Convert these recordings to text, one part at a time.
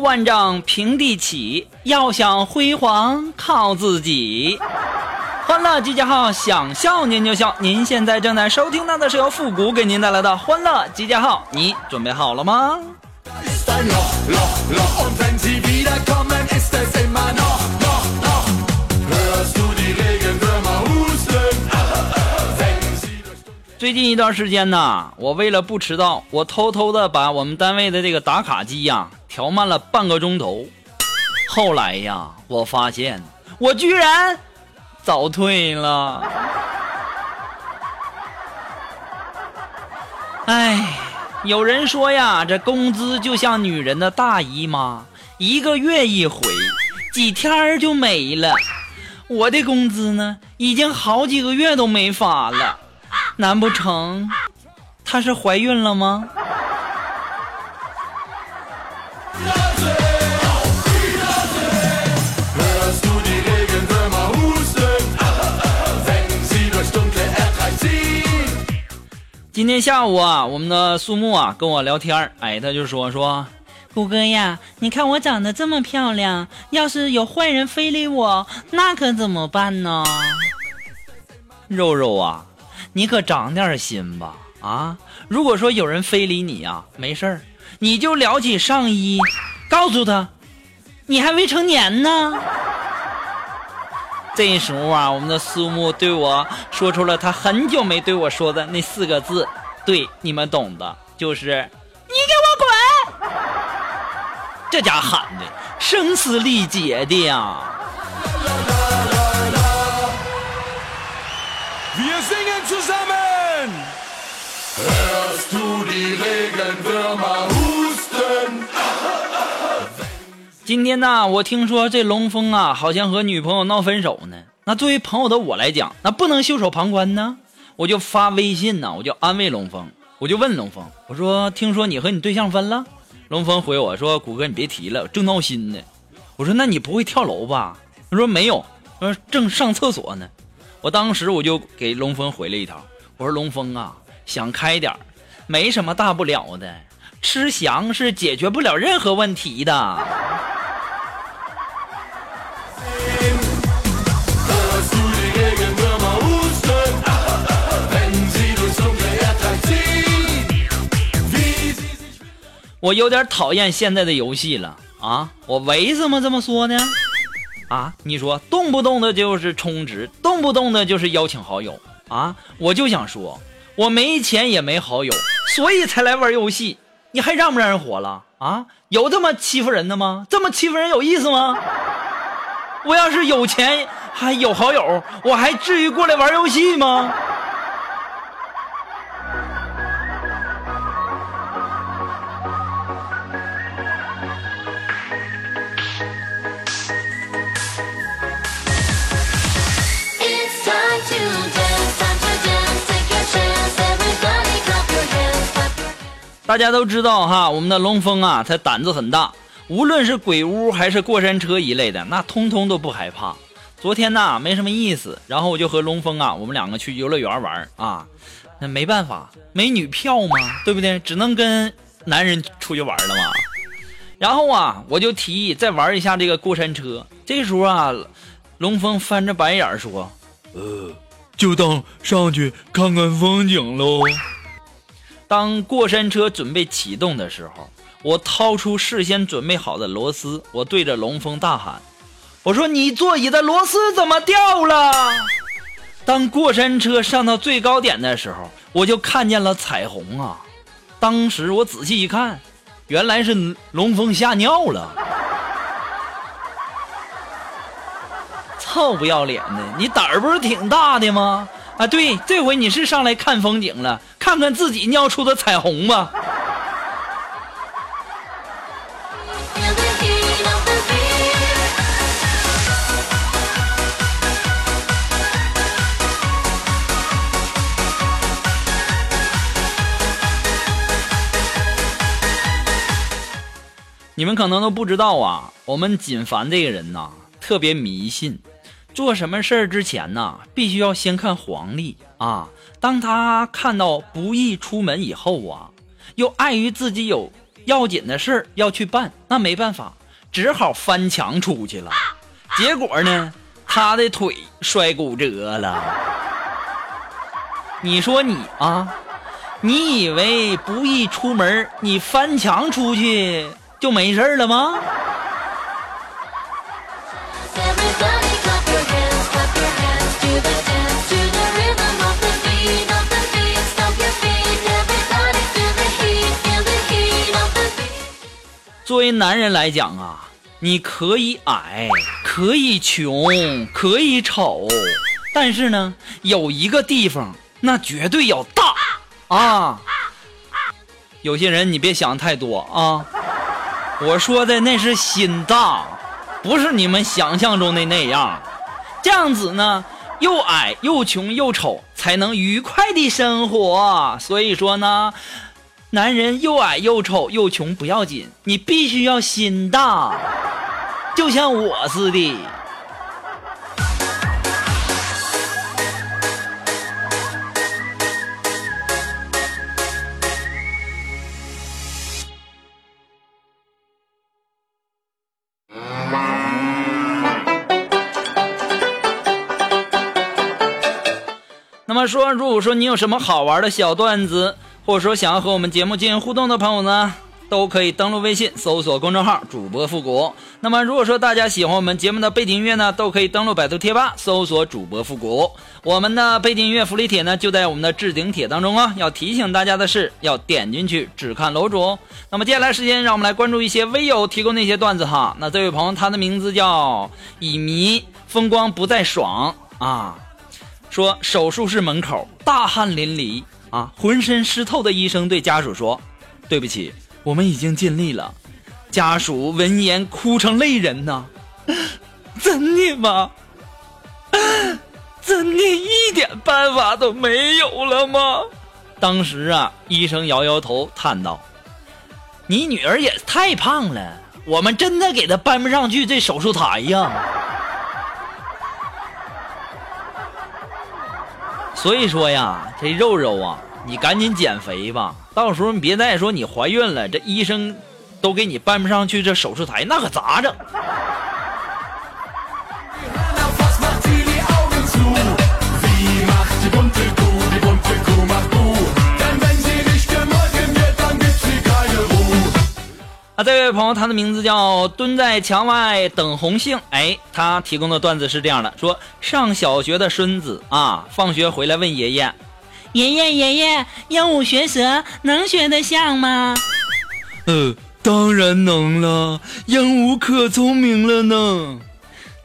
万丈平地起，要想辉煌靠自己。欢乐集结号，想笑您就笑。您现在正在收听到的是由复古给您带来的欢乐集结号，你准备好了吗？最近一段时间呢，我为了不迟到，我偷偷的把我们单位的这个打卡机呀调慢了半个钟头。后来呀，我发现我居然早退了。哎，有人说呀，这工资就像女人的大姨妈，一个月一回，几天就没了。我的工资呢，已经好几个月都没发了。难不成她是怀孕了吗？今天下午啊，我们的苏木啊跟我聊天哎，他就说说，虎哥呀，你看我长得这么漂亮，要是有坏人非礼我，那可怎么办呢？肉肉啊。你可长点心吧，啊！如果说有人非礼你呀，没事儿，你就撩起上衣，告诉他，你还未成年呢。这时候啊，我们的苏木对我说出了他很久没对我说的那四个字，对，你们懂的，就是你给我滚！这家喊的声嘶力竭的呀。今天呢，我听说这龙峰啊，好像和女朋友闹分手呢。那作为朋友的我来讲，那不能袖手旁观呢。我就发微信呢，我就安慰龙峰，我就问龙峰，我说：“听说你和你对象分了？”龙峰回我说：“谷哥，你别提了，正闹心呢。”我说：“那你不会跳楼吧？”他说：“没有，说正上厕所呢。”我当时我就给龙峰回了一条，我说：“龙峰啊，想开点没什么大不了的，吃翔是解决不了任何问题的。”我有点讨厌现在的游戏了啊！我为什么这么说呢？啊，你说动不动的就是充值，动不动的就是邀请好友啊！我就想说，我没钱也没好友，所以才来玩游戏。你还让不让人活了啊？有这么欺负人的吗？这么欺负人有意思吗？我要是有钱还有好友，我还至于过来玩游戏吗？大家都知道哈，我们的龙峰啊，他胆子很大，无论是鬼屋还是过山车一类的，那通通都不害怕。昨天呢，没什么意思，然后我就和龙峰啊，我们两个去游乐园玩啊，那没办法，美女票嘛，对不对？只能跟男人出去玩了嘛。然后啊，我就提议再玩一下这个过山车。这时候啊，龙峰翻着白眼说：“呃，就当上去看看风景喽。”当过山车准备启动的时候，我掏出事先准备好的螺丝，我对着龙峰大喊：“我说你座椅的螺丝怎么掉了？”当过山车上到最高点的时候，我就看见了彩虹啊！当时我仔细一看，原来是龙峰吓尿了。臭不要脸的，你胆儿不是挺大的吗？啊，对，这回你是上来看风景了，看看自己尿出的彩虹吧。你们可能都不知道啊，我们锦凡这个人呐，特别迷信，做什么事儿之前呢，必须要先看黄历啊。当他看到不宜出门以后啊，又碍于自己有要紧的事儿要去办，那没办法，只好翻墙出去了。结果呢，他的腿摔骨折了。你说你啊，你以为不宜出门，你翻墙出去就没事了吗？作为男人来讲啊，你可以矮，可以穷，可以丑，但是呢，有一个地方那绝对要大啊！有些人你别想太多啊，我说的那是心大，不是你们想象中的那样。这样子呢，又矮又穷又丑，才能愉快的生活。所以说呢，男人又矮又丑又穷不要紧，你必须要心大，就像我似的。那么说，如果说你有什么好玩的小段子，或者说想要和我们节目进行互动的朋友呢，都可以登录微信搜索公众号“主播复古”。那么如果说大家喜欢我们节目的背景音乐呢，都可以登录百度贴吧搜索“主播复古”。我们的背景音乐福利帖呢，就在我们的置顶帖当中啊。要提醒大家的是，要点进去只看楼主。那么接下来时间，让我们来关注一些微友提供的一些段子哈。那这位朋友，他的名字叫乙醚，风光不再爽啊。说手术室门口大汗淋漓啊，浑身湿透的医生对家属说：“对不起，我们已经尽力了。”家属闻言哭成泪人呐，真的吗？真的一点办法都没有了吗？当时啊，医生摇摇头叹道：“你女儿也太胖了，我们真的给她搬不上去这手术台呀。”所以说呀，这肉肉啊，你赶紧减肥吧，到时候你别再说你怀孕了，这医生都给你搬不上去这手术台，那可咋整？啊，这位朋友，他的名字叫蹲在墙外等红杏。哎，他提供的段子是这样的：说上小学的孙子啊，放学回来问爷爷：“爷爷爷爷，鹦鹉学舌能学得像吗呃，当然能了，鹦鹉可聪明了呢。？”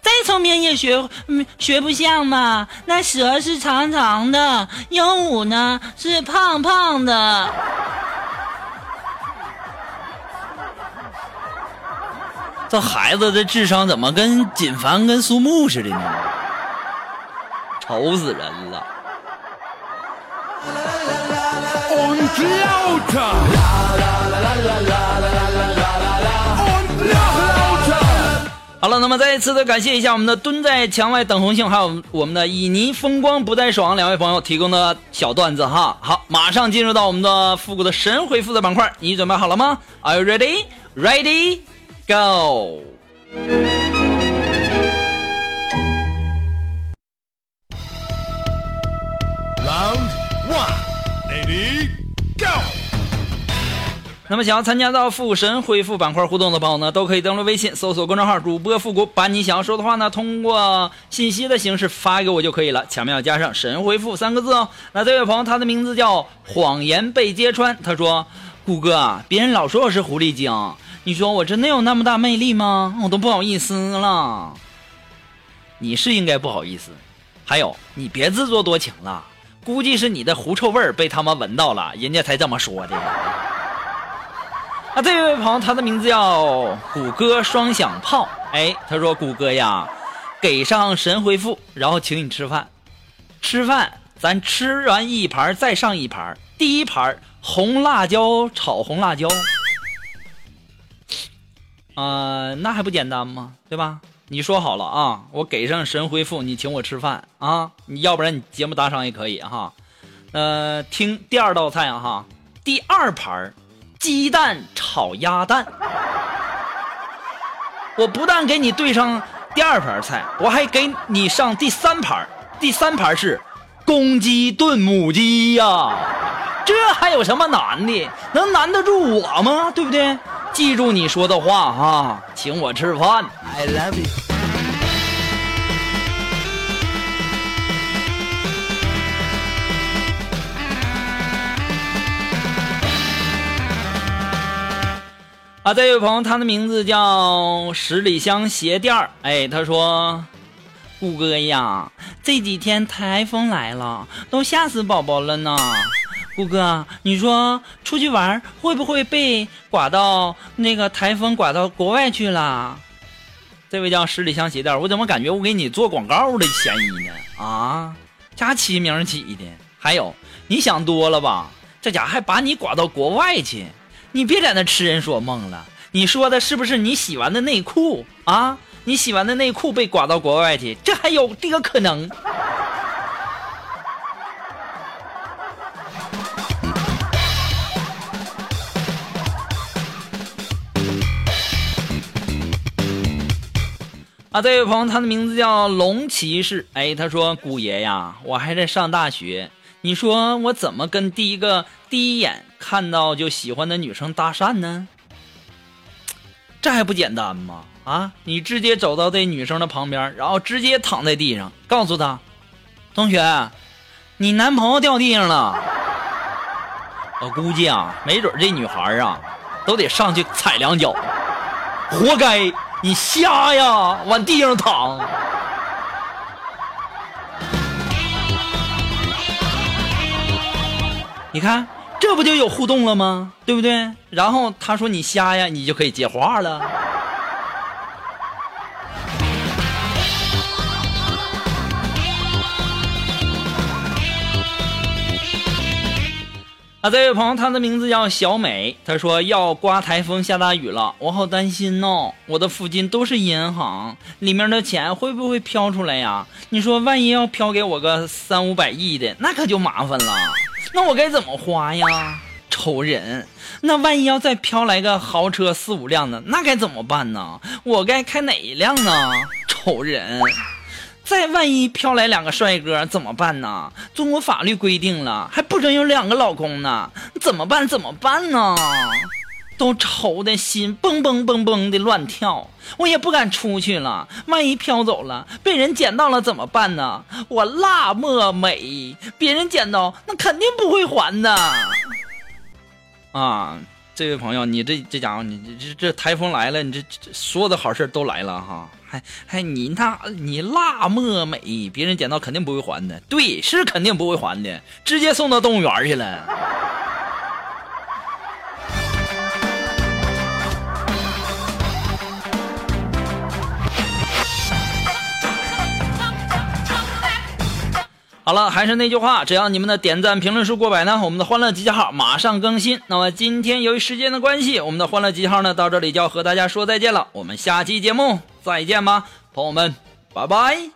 再聪明也学嗯学不像嘛。那蛇是长长的，鹦鹉呢是胖胖的。这孩子的智商怎么跟锦凡跟苏木似的呢？愁死人了.好了，那么再一次的感谢一下我们的蹲在墙外等红杏，还有我们的以泥风光不再爽两位朋友提供的小段子哈。好，马上进入到我们的复古的神回复的板块，你准备好了吗？Are you ready? Ready? Go! Round one. Ready, go. 那么想要参加到复神恢复板块互动的朋友呢，都可以登录微信搜索公众号主播复古，把你想要说的话呢，通过信息的形式发给我就可以了，前面要加上“神回复”三个字哦。那这位朋友他的名字叫谎言被揭穿，他说：“谷歌，别人老说我是狐狸精，你说我真的有那么大魅力吗？我都不好意思了。你是应该不好意思，还有，你别自作多情了，估计是你的狐臭味儿被他们闻到了，人家才这么说的。啊，这位朋友，他的名字叫谷歌双响炮。哎，他说：“谷歌呀，给上神回复，然后请你吃饭。吃饭，咱吃完一盘再上一盘。第一盘红辣椒炒红辣椒，啊、那还不简单吗？对吧？你说好了啊，我给上神回复，你请我吃饭啊，你要不然你节目打赏也可以哈。呃，听第二道菜哈，第二盘鸡蛋炒鸭蛋。我不但给你对上第二盘菜，我还给你上第三盘。第三盘是公鸡炖母鸡呀，这还有什么难的？能难得住我吗？对不对？记住你说的话哈，请我吃饭。I love you。啊，这位朋友，他的名字叫十里香鞋垫儿。哎，他说：“谷歌呀，这几天台风来了，都吓死宝宝了呢。谷歌，你说出去玩会不会被刮到那个台风刮到国外去了？”这位叫十里香鞋垫，我怎么感觉我给你做广告的嫌疑呢？啊，加起名起的，还有你想多了吧？这家还把你刮到国外去。你别在那痴人说梦了，你说的是不是你洗完的内裤啊？你洗完的内裤被刮到国外去，这还有这个可能？啊，这位朋友，他的名字叫龙骑士。哎，他说：“姑爷呀，我还在上大学，你说我怎么跟第一个第一眼看到就喜欢的女生搭讪呢？这还不简单吗？啊，你直接走到这女生的旁边，然后直接躺在地上，告诉她：同学，你男朋友掉地上了。我估计啊，没准这女孩啊，都得上去踩两脚，活该！你瞎呀，往地上躺。”你看，这不就有互动了吗？对不对？然后他说你瞎呀，你就可以接话了。啊，这位朋友，他的名字叫小美。他说要刮台风下大雨了，我好担心哦。我的附近都是银行，里面的钱会不会飘出来呀？你说万一要飘给我个三五百亿的，那可就麻烦了。那我该怎么花呀？愁人。那万一要再飘来个豪车四五辆的，那该怎么办呢？我该开哪一辆呢？愁人。再万一飘来两个帅哥怎么办呢？中国法律规定了，还不准有两个老公呢，怎么办？怎么办呢？都愁的心蹦蹦蹦蹦的乱跳，我也不敢出去了。万一飘走了，被人捡到了怎么办呢？我辣么美，别人捡到那肯定不会还的。啊，这位朋友，你这这家伙，你这这这台风来了，你这这所有的好事都来了哈，还还你那你辣么美，别人捡到肯定不会还的，对，是肯定不会还的，直接送到动物园去了。好了，还是那句话，只要你们的点赞、评论数过百呢，我们的欢乐集结号马上更新。那么今天由于时间的关系，我们的欢乐集结号呢到这里就要和大家说再见了。我们下期节目再见吧，朋友们，拜拜。